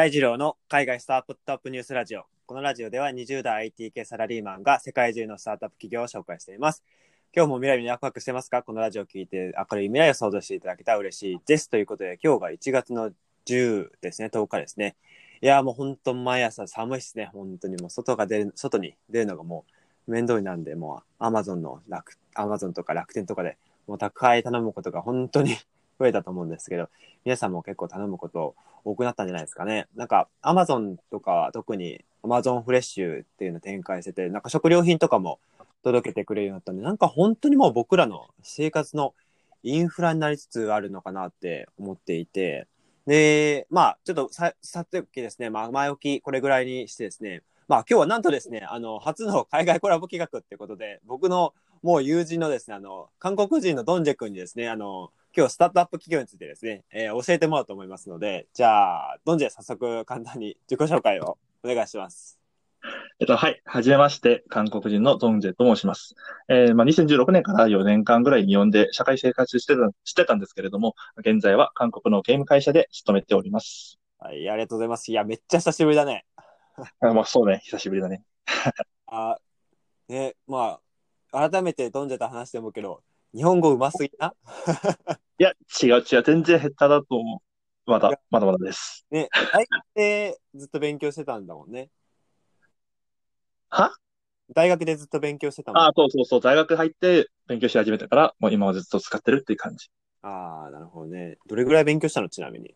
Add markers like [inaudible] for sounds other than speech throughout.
大二郎の海外スタートアップニュースラジオ。このラジオでは20代 IT 系サラリーマンが世界中のスタートアップ企業を紹介しています。今日も未来にワクワクしてますか？このラジオを聞いて明るい未来を想像していただけたら嬉しいです。ということで、今日が1月の10ですね、10日ですね。いや、もう本当毎朝寒いですね。本当にもう外が出る、外に出るのがもう面倒になんで、もう Amazon の楽、Amazon とか楽天とかでもう宅配頼むことが本当に増えたと思うんですけど、皆さんも結構頼むこと多くなったんじゃないですかね。なんか、アマゾンとか特にアマゾンフレッシュっていうの展開してて、なんか食料品とかも届けてくれるようになったんで、なんか本当にもう僕らの生活のインフラになりつつあるのかなって思っていて、で、まあ、ちょっとさ、さておきですね、まあ、前置きこれぐらいにしてですね、まあ今日はなんとですね、あの、初の海外コラボ企画ってことで、僕のもう友人のですね、あの、韓国人のドンジェ君にですね、あの、今日スタートアップ企業についてですね、えー、教えてもらおうと思いますので、じゃあ、ドンジェ早速簡単に自己紹介をお願いします。えっと、はい。はじめまして、韓国人のドンジェと申します。えー、まあ、2016年から4年間ぐらい日本で社会生活してた、してたんですけれども、現在は韓国のゲーム会社で勤めております。はい、ありがとうございます。いや、めっちゃ久しぶりだね。あ [laughs] まあ、そうね。久しぶりだね。[laughs] あ、ね、まあ、改めてドンジェと話してもけど、日本語うますぎな？いや、違う違う。全然下手だと思う。まだ、まだまだです。ね、大学でずっと勉強してたんだもんね。は？大学でずっと勉強してたもん。あ、そうそうそう。大学入って勉強し始めたから、もう今はずっと使ってるっていう感じ。ああ、なるほどね。どれぐらい勉強したの？ちなみに。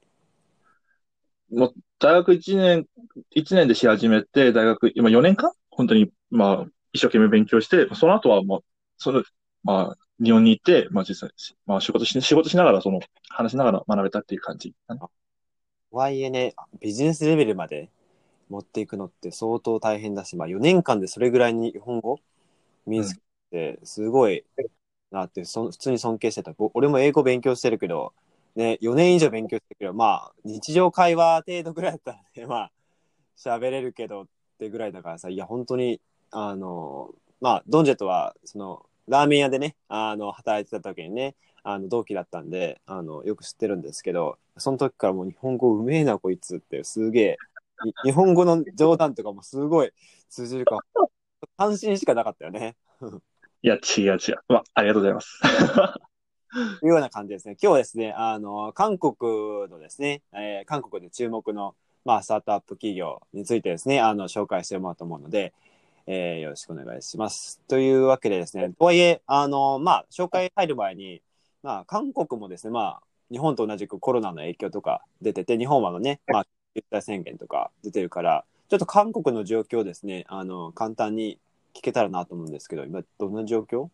もう、大学1年、1年でし始めて、大学、今4年間？本当に、まあ、一生懸命勉強して、その後はもう、その、まあ、日本に行って、まあ実際、まあ仕事し、仕事しながら、その、話しながら学べたっていう感じかな。とはいえね、ビジネスレベルまで持っていくのって相当大変だし、まあ4年間でそれぐらいに日本語身につけて、すごいなって、そ普通に尊敬してた。俺も英語勉強してるけど、ね、4年以上勉強してるけど、まあ日常会話程度ぐらいだったらね、まあ喋れるけどってぐらいだからさ、いや本当に、あの、まあドンジェとは、その、ラーメン屋でね、あの、働いてた時にね、あの、同期だったんで、あの、よく知ってるんですけど、その時からもう日本語うめえな、こいつって、すげえ、に日本語の冗談とかもすごい通じるから、安心しかなかったよね。いや、違う違う。まあ、ありがとうございます。と [laughs] いうような感じですね。今日はですね、あの、韓国のですね、えー韓国で注目の、まあ、スタートアップ企業についてですね、あの、紹介してもらおうと思うので、えーよろしくお願いします。というわけでですね、とはいえ、あの、まあ、紹介入る前に、まあ、韓国もですね、まあ、日本と同じくコロナの影響とか出てて、日本はね、まあ、緊急事態宣言とか出てるから、ちょっと韓国の状況をですね、あの、簡単に聞けたらなと思うんですけど、今、どんな状況？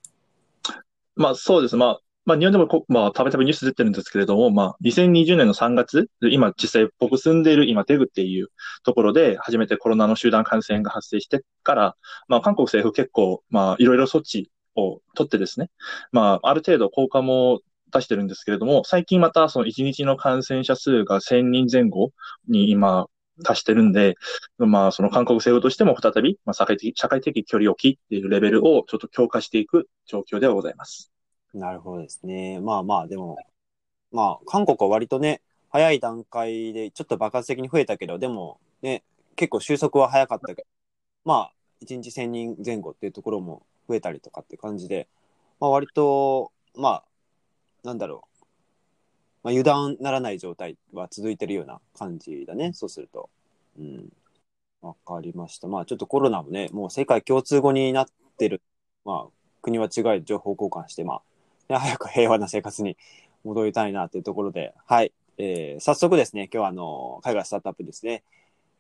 まあ、そうです。まあ、まあ、日本でもこ、まあ、たびたびニュース出てるんですけれども、まあ、2020年の3月、今実際僕住んでいる今、テグっていうところで初めてコロナの集団感染が発生してから、まあ、韓国政府結構、まあ、いろいろ措置を取ってですね、まあ、ある程度効果も出してるんですけれども、最近またその1日の感染者数が1000人前後に今、達してるんで、まあ、その韓国政府としても再び、まあ、社会的、社会的距離を切っているレベルをちょっと強化していく状況ではございます。なるほどですね。まあまあ、でも、まあ、韓国は割とね、早い段階でちょっと爆発的に増えたけど、でもね、結構収束は早かったけど、まあ、1日1000人前後っていうところも増えたりとかって感じで、まあ割と、まあ、なんだろう、まあ油断ならない状態は続いてるような感じだね、そうすると。うん。わかりました。まあちょっとコロナもね、もう世界共通語になってる、まあ国は違い情報交換して、まあ、早く平和な生活に戻りたいなっていうところで、はい。えー早速ですね、今日はあの、海外スタートアップですね、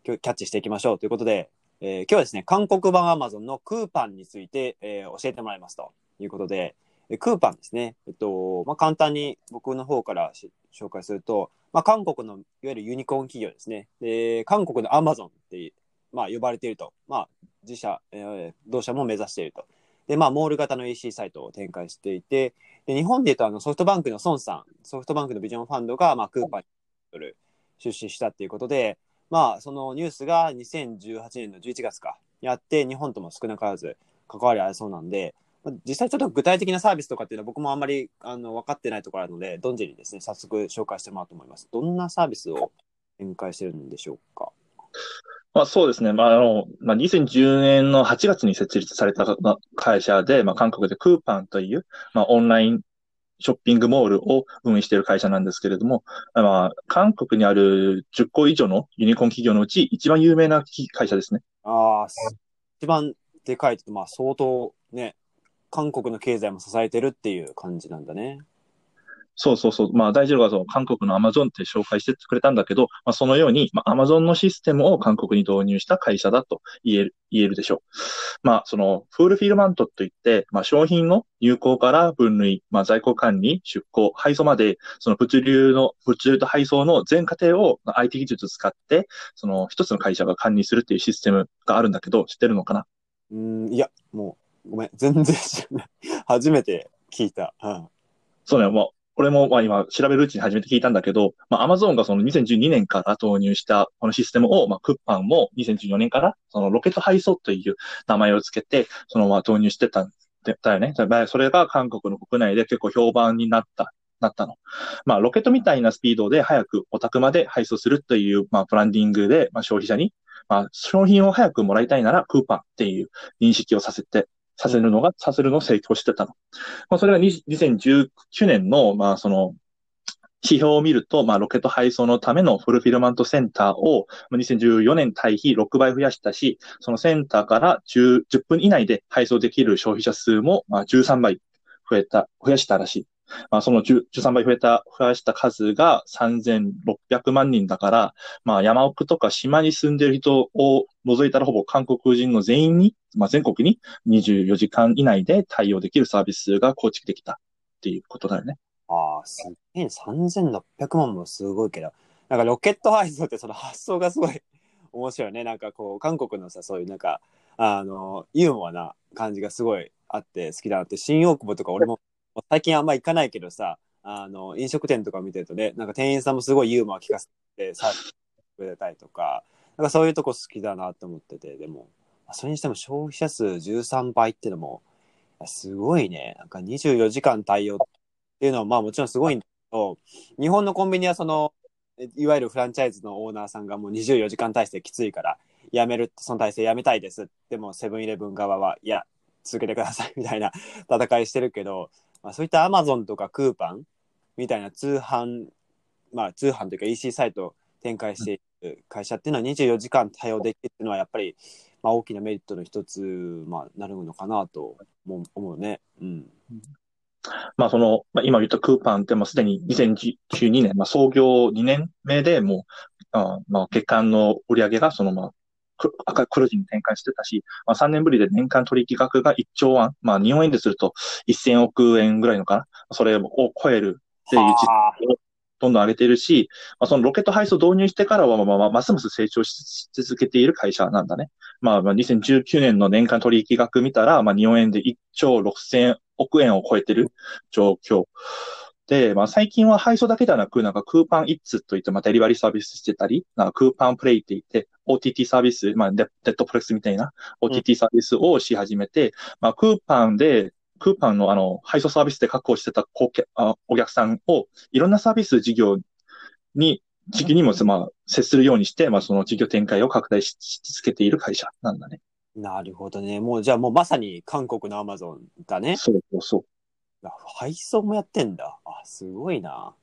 今日キャッチしていきましょうということで、えー今日はですね、韓国版 Amazon のクーパンについて、えー教えてもらいますということで、えークーパンですね。えっと、まあ、簡単に僕の方から紹介すると、まあ、韓国のいわゆるユニコーン企業ですね。で、韓国の Amazon って、まあ、呼ばれていると。まあ、自社、えー同社も目指していると。で、まあ、モール型の EC サイトを展開していて、で日本で言うとあのソフトバンクの孫さん、ソフトバンクのビジョンファンドが、まあ、クーパーに出資したっていうことで、まあ、そのニュースが2018年の11月か、やって、日本とも少なからず関わりありそうなんで、実際ちょっと具体的なサービスとかっていうのは僕もあんまりあの分かってないところあるので、ドンジェにですね、早速紹介してもらおうと思います。どんなサービスを展開してるんでしょうか？まあそうですね。まああの、まあ2010年の8月に設立された会社で、まあ韓国でクーパンという、まあオンラインショッピングモールを運営している会社なんですけれども、まあ韓国にある10個以上のユニコーン企業のうち一番有名な会社ですね。ああ、一番でかいと、まあ相当ね、韓国の経済も支えてるっていう感じなんだね。そうそうそう。まあ、大二郎がその韓国のアマゾンって紹介してくれたんだけど、まあ、そのように、まあ、アマゾンのシステムを韓国に導入した会社だと言える、言えるでしょう。まあ、その、フールフィルマントといって、まあ、商品の入稿から分類、まあ、在庫管理、出庫、配送まで、その物流の、物流と配送の全過程を IT 技術を使って、その一つの会社が管理するっていうシステムがあるんだけど、知ってるのかな？うん、いや、もう、ごめん、全然知らない。初めて聞いた。うん、そうね、もう、これもまあ今調べるうちに初めて聞いたんだけど、まあ Amazon がその2012年から導入したこのシステムを、まあクッパンも2014年からそのロケット配送という名前をつけて、そのまあ導入してたんだよね。それが韓国の国内で結構評判になった、なったの。まあロケットみたいなスピードで早くお宅まで配送するという、まあブランディングで、まあ消費者に、まあ商品を早くもらいたいならクーパンっていう認識をさせてさせるのが、させるのを成功してたの。まあ、それが2019年の、まあ、その、指標を見ると、まあ、ロケット配送のためのフルフィルマントセンターを、2014年対比6倍増やしたし、そのセンターから10、10分以内で配送できる消費者数も、まあ、13倍増えた、増やしたらしい。まあ、その13倍増えた、増やした数が3600万人だから、まあ、山奥とか島に住んでる人を除いたらほぼ韓国人の全員に、まあ、全国に24時間以内で対応できるサービスが構築できたっていうことだよね。ああ、すげえ、3600万もすごいけど、なんかロケット配送ってその発想がすごい [laughs] 面白いね。なんかこう、韓国のさ、そういうなんか、あの、ユーモアな感じがすごいあって好きだなって、新大久保とか俺も最近あんま行かないけどさ、あの、飲食店とか見てるとね、なんか店員さんもすごいユーモア聞かせてさ、くれたりとか、なんかそういうとこ好きだなと思ってて、でも、それにしても消費者数13倍っていうのも、すごいね。なんか24時間対応っていうのは、まあもちろんすごいんだけど、日本のコンビニはその、いわゆるフランチャイズのオーナーさんがもう24時間体制きついから、やめる、その体制やめたいです。でもセブンイレブン側は、いや、続けてくださいみたいな戦いしてるけど、まあ、そういったアマゾンとかクーパンみたいな通販、まあ通販というか EC サイトを展開している会社っていうのは24時間対応できるっていうのはやっぱり、まあ、大きなメリットの一つ、まあ、なるのかなと思うね。うん。まあその、まあ、今言ったクーパンってもうすでに2012年、まあ創業2年目でもう、あまあ月間の売り上げがそのまあ赤黒字に転換してたし、まあ、3年ぶりで年間取引額が1兆ワン、まあ、日本円ですると1000億円ぐらいのかな、それを超えるっていう実をどんどん上げているし、まあ、そのロケット配送導入してからは、まあ、ま、すます成長し続けている会社なんだね。まあ、まあ、2019年の年間取引額見たら、まあ、日本円で1兆6000億円を超えてる状況。で、まあ最近は配送だけではなく、なんかクーパンイッツといって、まあデリバリーサービスしてたり、なんかクーパンプレイって言って、OTT サービス、まあデッドプレスみたいな OTT サービスをし始めて、うん、まあクーパンで、クーパンのあの、配送サービスで確保してたお客さんを、いろんなサービス事業に、時期にも、まあ、接するようにして、まあ、その事業展開を拡大し続けている会社なんだね。なるほどね。もう、じゃあもうまさに韓国のアマゾンだね。そうそうそう。配送もやってんだ。あ、すごいな。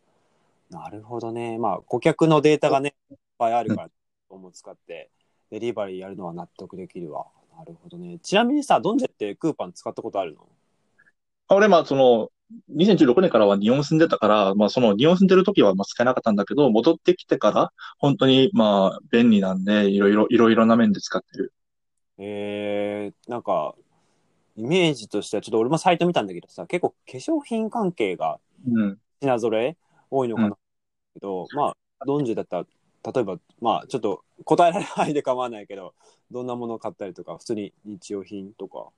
なるほどね。まあ、顧客のデータがね、いっぱいあるから、も使って、デリバリーやるのは納得できるわ。なるほどね。ちなみにさ、ドンジェってクーパン使ったことあるの？俺、まあ、その、2016年からは日本住んでたから、まあ、その日本住んでる時はまあ使えなかったんだけど、戻ってきてから、本当にまあ、便利なんで、いろいろ、いろいろな面で使ってる。えー、なんか、イメージとしては、ちょっと俺もサイト見たんだけどさ、結構化粧品関係が品揃え多いのかな、うん、けど、まあ、ドンジュだったら、例えば、まあ、ちょっと答えられないで構わないけど、どんなものを買ったりとか、普通に日用品とか。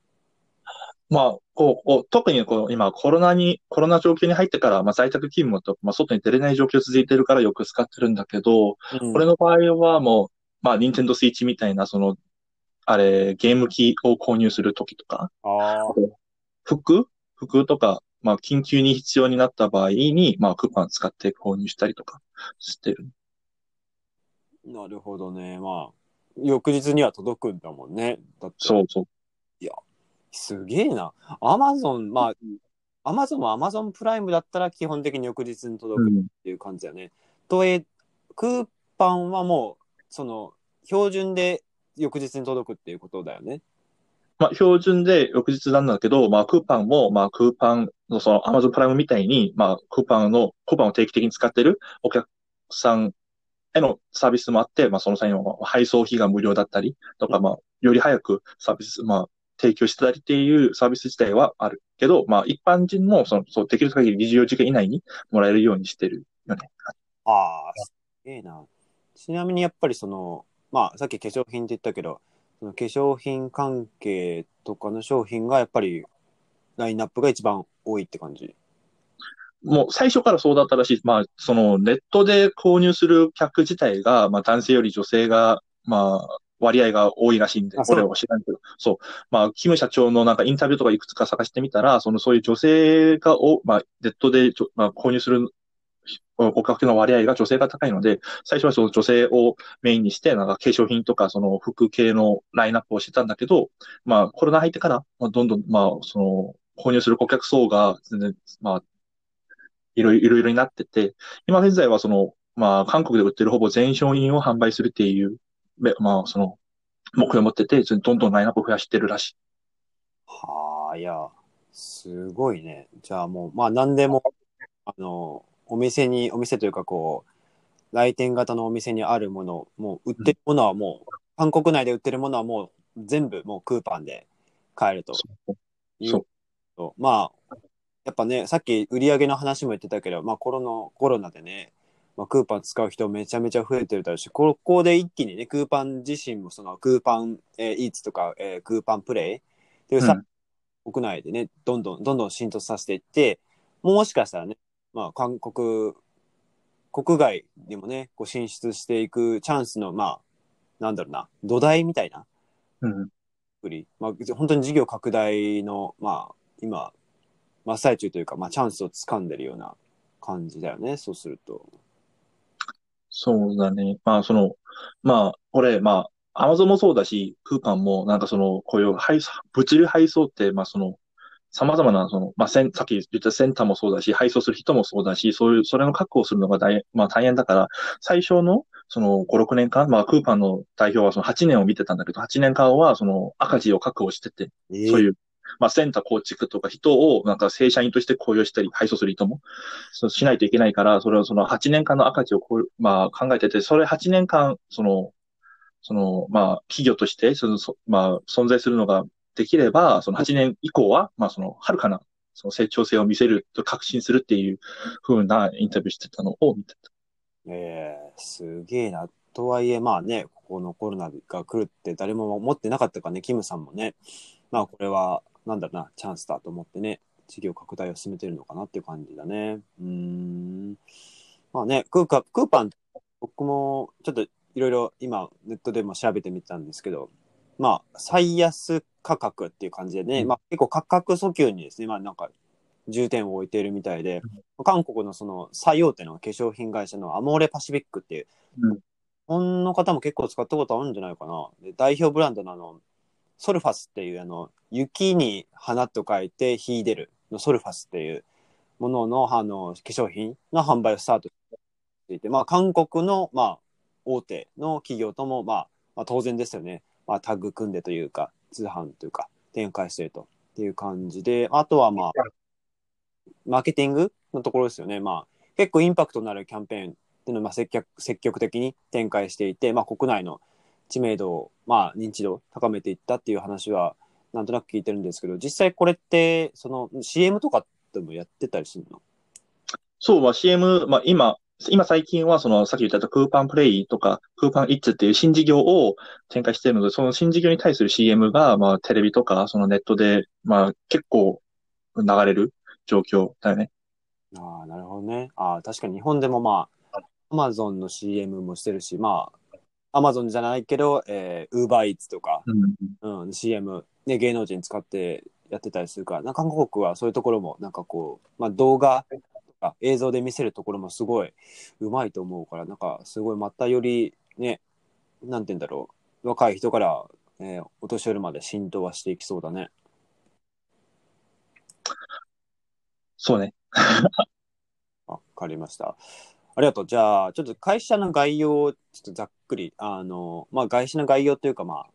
まあ、こう、特にこう今コロナに、コロナ状況に入ってから、まあ在宅勤務と、まあ外に出れない状況続いてるからよく使ってるんだけど、うん、これの場合はもう、まあ、ニンテンドスイッチみたいな、その、あれ、ゲーム機を購入するときとか、服？服とか、まあ、緊急に必要になった場合に、まあ、クーパン使って購入したりとかしてる。なるほどね。まあ、翌日には届くんだもんね。だって、そうそう。すげえな。アマゾン、まあ、アマゾンもアマゾンプライムだったら基本的に翌日に届くっうん。ていう感じだよね。とえ、クーパンはもう、その、標準で翌日に届くっていうことだよね。まあ、標準で翌日なんだけど、まあ、クーパンも、まあ、クーパンのその Amazon プライムみたいに、まあ、クーパンの、クーパンを定期的に使ってるお客さんへのサービスもあって、まあ、その際の配送費が無料だったりとか、まあ、より早くサービス、まあ、提供してたりっていうサービス自体はあるけど、まあ、一般人も、その、そう、できる限り24時間以内にもらえるようにしてるよね。ああ、すげえな。ちなみにやっぱりその、まあ、さっき化粧品って言ったけど、その化粧品関係とかの商品がやっぱりラインナップが一番多いって感じ？もう最初からそうだったらしい。まあ、そのネットで購入する客自体が、まあ男性より女性が、まあ、割合が多いらしいんで、これは知らんけど。そう。まあ、キム社長のなんかインタビューとかいくつか探してみたら、そのそういう女性がお、まあ、ネットでちょ、まあ、購入するお客の割合が女性が高いので、最初はその女性をメインにして、なんか化粧品とかその服系のラインナップをしてたんだけど、まあコロナ入ってから、まあ、どんどん、まあその購入する顧客層が全然、まあ、いろいろになってて、今現在はその、まあ韓国で売ってるほぼ全商品を販売するっていう、めまあその、目標を持ってて、どんどんラインナップを増やしてるらしい。はあ、いや、すごいね。じゃあもう、まあ何でも、あの、お店に、お店というかこう、来店型のお店にあるもの、もう売ってるものはもう、韓国内で売ってるものはもう全部もうクーパンで買えるとそうそうとまあ、やっぱね、さっき売り上げの話も言ってたけど、まあコロナ、コロナでね、まあ、クーパン使う人めちゃめちゃ増えてるだろうし、ここで一気にね、クーパン自身もそのクーパン、えーイーツとか、えークーパンプレイっていうさ、うん国内でね、どんどん、どんどん浸透させていって、もしかしたらね、まあ、韓国、国外にもね、こう進出していくチャンスの、まあ、なんだろうな、土台みたいなうん。まあ、本当に事業拡大の、まあ、今、真っ最中というか、まあ、チャンスを掴んでるような感じだよね、そうすると。そうだね。まあ、その、まあ、これ、まあ、アマゾンもそうだし、クーパンも、なんかその、こういう配送、物流配送って、まあ、その、様々な、その、まあ、せん、さっき言ったセンターもそうだし、配送する人もそうだし、そういう、それの確保をするのが大、まあ、大変だから、最初の、その、5、6年間、まあ、クーパンの代表はその8年を見てたんだけど、8年間は、その、赤字を確保してて、そういう、まあ、センター構築とか人を、なんか正社員として雇用したり、配送する人も、そしないといけないから、それをその8年間の赤字をこう、まあ、考えてて、それ8年間、その、その、まあ、企業として、その、そまあ、存在するのができれば、その8年以降は、まあ、その、はるかな、その成長性を見せると確信するっていう風なインタビューしてたのを見てた。ええすげえな。とはいえ、まあね、ここのコロナが来るって誰も思ってなかったかね、キムさんもね、まあこれは、なんだろうな、チャンスだと思ってね、事業拡大を進めてるのかなっていう感じだね。うーん。まあね、クーカクーパン、僕もちょっといろいろ今ネットでも調べてみたんですけど、まあ最安価格っていう感じでね、うんまあ結構価格訴求にですね、まあなんか重点を置いているみたいで、韓国のその最大手の化粧品会社のアモーレパシフィックっていう、うん日本の方も結構使ったことあるんじゃないかな。で代表ブランドのあの、ソルファスっていうあの、雪に花と書いて秀でるのソルファスっていうもののあの化粧品の販売をスタートしていて、まあ韓国のまあ大手の企業ともまあ、まあ当然ですよね。まあタッグ組んでというか、通販というか展開してるとっていう感じで、あとはまあ、マーケティングのところですよね。まあ結構インパクトのあるキャンペーンっていうのをまあ積極積極的に展開していて、まあ、国内の知名度を、まあ、認知度を高めていったっていう話はなんとなく聞いてるんですけど実際これってその CM とかでもやってたりするの？そう、まあ CM、まあ今、今最近はそのさっき言ったクーパンプレイとかクーパンイッツっていう新事業を展開しているので、その新事業に対する CM がまあテレビとかそのネットでまあ結構流れる状況だよね。ああなるほどねああ確かに日本でもまあアマゾンの CM もしてるしまあアマゾンじゃないけど、えー、ウーバーイーツとか、うん。うん、CM、ね、芸能人使ってやってたりするから、なんか韓国はそういうところも、なんかこう、まあ動画とか映像で見せるところもすごいうまいと思うから、なんかすごいまたより、ね、なんて言うんだろう。若い人から、えーお年寄りまで浸透はしていきそうだね。そうね。わかりました。ありがとう。じゃあ、ちょっと会社の概要をちょっとざっくり、あの、まあ、会社の概要というか、まあ、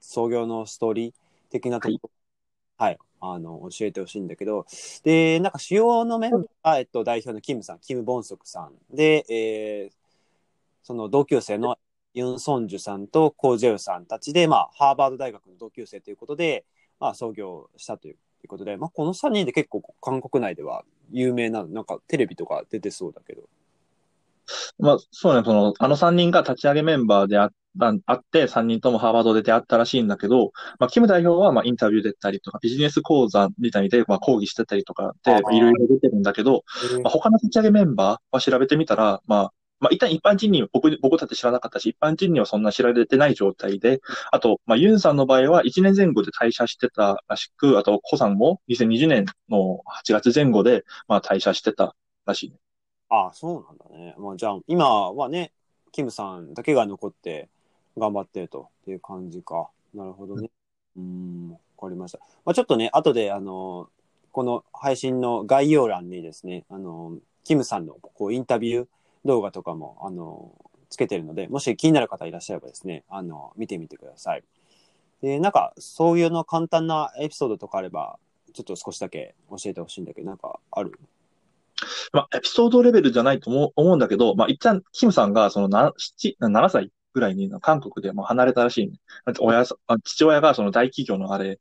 創業のストーリー的なところ、はい、あの、教えてほしいんだけど、で、なんか主要のメンバーが、えっと、代表のキムさん、キム・ボンソクさん、で、えーその同級生のユン・ソンジュさんとコー・ジェウさんたちで、まあ、ハーバード大学の同級生ということで、まあ、創業したということで、まあ、この3人で結構韓国内では有名な、なんかテレビとか出てそうだけど。まあ、そうね、その、あの3人が立ち上げメンバーであった、あって、3人ともハーバードで出会ったらしいんだけど、まあ、キム代表は、まあ、インタビュー出たりとか、ビジネス講座みたいで、まあ、講義してたりとかで、いろいろ出てるんだけど、まあ、他の立ち上げメンバーは調べてみたら、まあ、まあ、一旦一般人には、僕、僕だって知らなかったし、一般人にはそんな知られてない状態で、あと、まあ、ユンさんの場合は1年前後で退社してたらしく、あと、コさんも2020年の8月前後で、まあ、退社してたらしいね。ああ、そうなんだね。まあ、じゃあ、今はね、キムさんだけが残って頑張ってるとっていう感じか。なるほどね。うん、わかりました。まあ、ちょっとね、後で、あの、この配信の概要欄にですね、あの、キムさんのこうインタビュー動画とかも、あの、つけてるので、もし気になる方いらっしゃればですね、あの、見てみてください。で、なんか、そういうの簡単なエピソードとかあれば、ちょっと少しだけ教えてほしいんだけど、なんかある？まあ、エピソードレベルじゃないと思うんだけど、まあ、一旦、キムさんが、その七、七、7歳ぐらいに、韓国でもう離れたらしいね。親、父親がその大企業のあれ、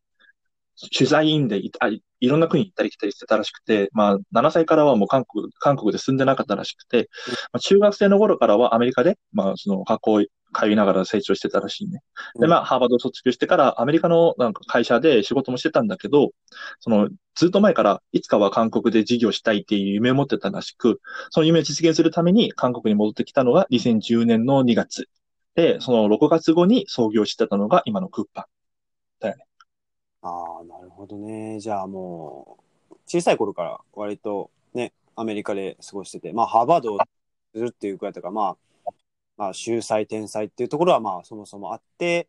取材員でいあいいろんな国に行ったり来たりしてたらしくて、まあ、7歳からはもう韓国、韓国で住んでなかったらしくて、まあ、中学生の頃からはアメリカで、まあ、その学校通いながら成長してたらしいね。で、まあ、ハーバードを卒業してから、アメリカのなんか会社で仕事もしてたんだけど、その、ずっと前から、いつかは韓国で事業したいっていう夢を持ってたらしく、その夢を実現するために韓国に戻ってきたのが2010年の2月。で、その6月後に創業してたのが今のクッパ。ああ、なるほどね。じゃあもう、小さい頃から割とね、アメリカで過ごしてて、まあ、ハーバードをするっていうくらいだから、まあ、まあ、秀才天才っていうところはまあ、そもそもあって、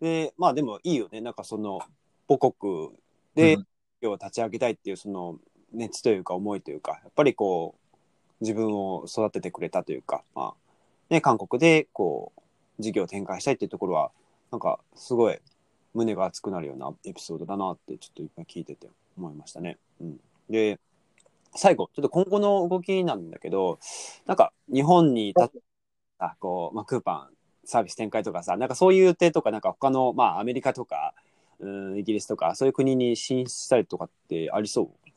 で、まあでもいいよね。なんかその、母国でうん要は立ち上げたいっていうその熱というか思いというか、やっぱりこう、自分を育ててくれたというか、まあ、ね、韓国でこう、事業を展開したいっていうところは、なんかすごい胸が熱くなるようなエピソードだなってちょっといっぱい聞いてて思いましたね。うん、で、最後、ちょっと今後の動きなんだけど、なんか日本にたあ、こう、まあ、クーパンサービス展開とかさ、なんかそういう予定とか、なんか他の、まあアメリカとか、うん、イギリスとか、そういう国に進出したりとかってありそう？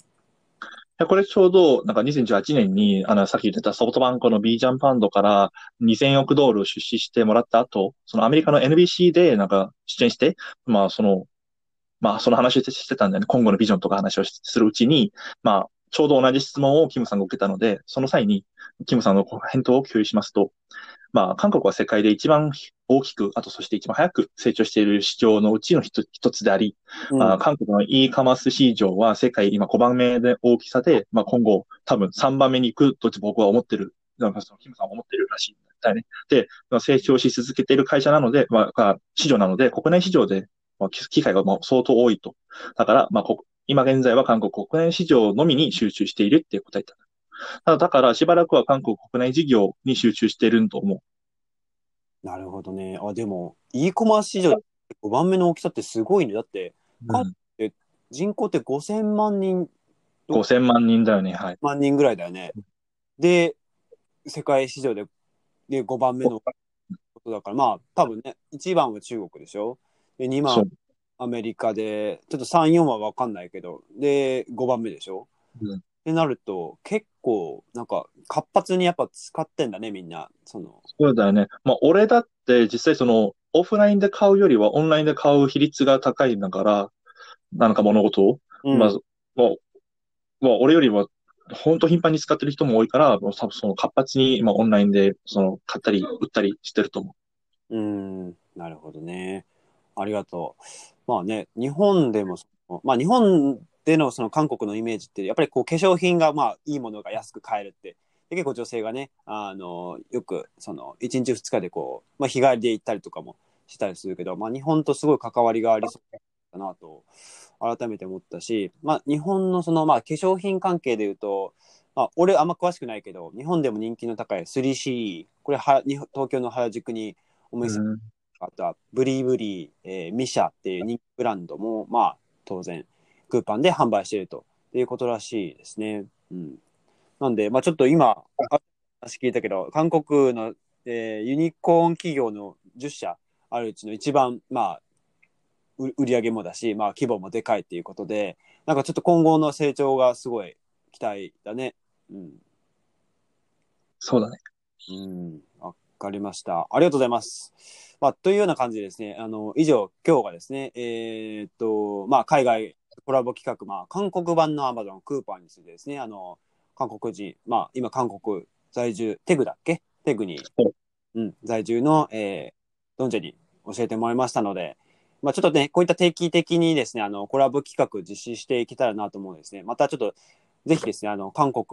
これちょうど、なんか2018年に、あの、さっき言ってたソフトバンクの B ジャンファンドから2000億ドルを出資してもらった後、そのアメリカの NBC でなんか出演して、まあその、まあその話をしてたんだよね。今後のビジョンとか話をするうちに、まあちょうど同じ質問をキムさんが受けたので、その際にキムさんの返答を共有しますと、まあ韓国は世界で一番大きく、あとそして一番早く成長している市場のうちの一一つであり、うんあ韓国の e カマース市場は世界今5番目で大きさで、まあ今後多分3番目に行くと僕は思ってる、なんかそのキムさんは思ってるらしいんだよね。で、まあ成長し続けている会社なので、まあ、市場なので、国内市場で、まあ、機会がもう相当多いと。だから、まあ、こ今現在は韓国国内市場のみに集中しているっていう答えだ。ただ、だからしばらくは韓国国内事業に集中していると思う。なるほどね。あ、でも、e コマース市場5番目の大きさってすごいね。だって、うん人口って5000万人、5000万人だよね。はい。万人ぐらいだよね。で、世界市場でで5番目のことだから、まあ、多分ね、1番は中国でしょで、2番。アメリカで、ちょっと3、4は分かんないけど、で、5番目でしょうんってなると、結構、なんか、活発にやっぱ使ってんだね、みんな。その、そうだよね。まあ、俺だって実際その、オフラインで買うよりはオンラインで買う比率が高いんだから、なんか物事を、うんまあ、もう、もう俺よりは、本当頻繁に使ってる人も多いから、もう多分その活発に、まあ、オンラインで、その、買ったり、売ったりしてると思うーん、なるほどね。ありがとう。まあね、日本でもまあ日本でのその韓国のイメージって、やっぱりこう化粧品がまあいいものが安く買えるって、で結構女性がね、あの、よく、その、1日2日でこう、まあ、日帰りで行ったりとかもしたりするけど、まあ、日本とすごい関わりがありそうだなと、改めて思ったし、まあ、日本のその、まあ、化粧品関係で言うと、まあ、俺あんま詳しくないけど、日本でも人気の高い 3C、これは、東京の原宿にお店うん。あとはブリーブリー、えーミシャっていう人気ブランドも、まあ、当然、クーパンで販売しているということらしいですね。うん。なんで、まあちょっと今、あ話聞いたけど、韓国の、えーユニコーン企業の10社あるうちの一番、まあ、う売り上げもだし、まあ規模もでかいっていうことで、なんかちょっと今後の成長がすごい期待だね。うん。そうだね。うん、わかりました。ありがとうございます。まあ、というような感じでですね、あの、以上、今日がですね、えーっと、まあ、海外コラボ企画、まあ、韓国版の Amazon クーパーについてですね、あの、韓国人、まあ、今、韓国在住、テグだっけ？テグにうん、在住の、えー、ドンジェに教えてもらいましたので、まあ、ちょっとね、こういった定期的にですね、あの、コラボ企画実施していけたらなと思うんですね。またちょっと、ぜひですね、あの、韓国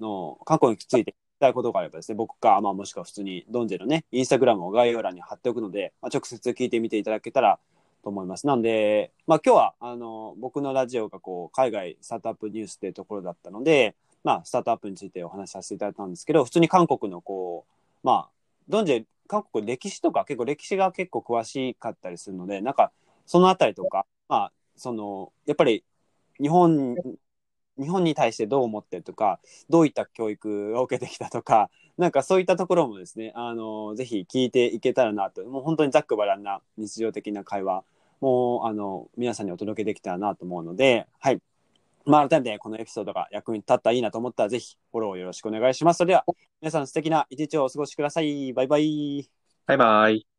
の、韓国について聞きたいことがあればですね、僕か、まあ、もしくは普通にドンジェのね、インスタグラムを概要欄に貼っておくので、まあ、直接聞いてみていただけたらと思います。なんで、まあ、今日は、あの、僕のラジオがこう、海外スタートアップニュースっていうところだったので、まあ、スタートアップについてお話しさせていただいたんですけど、普通に韓国のこう、まあ、ドンジェ、韓国歴史とか結構歴史が結構詳しかったりするので、なんか、そのあたりとか、まあ、その、やっぱり、日本、日本に対してどう思ってるとか、どういった教育を受けてきたとか、なんかそういったところもですね、あの、ぜひ聞いていけたらなと、もう本当にざっくばらんな日常的な会話も、あの、皆さんにお届けできたらなと思うので、はい。まあ、改めてこのエピソードが役に立ったらいいなと思ったら、ぜひフォローよろしくお願いします。それでは、皆さん素敵な一日をお過ごしください。バイバイ。バイバイ。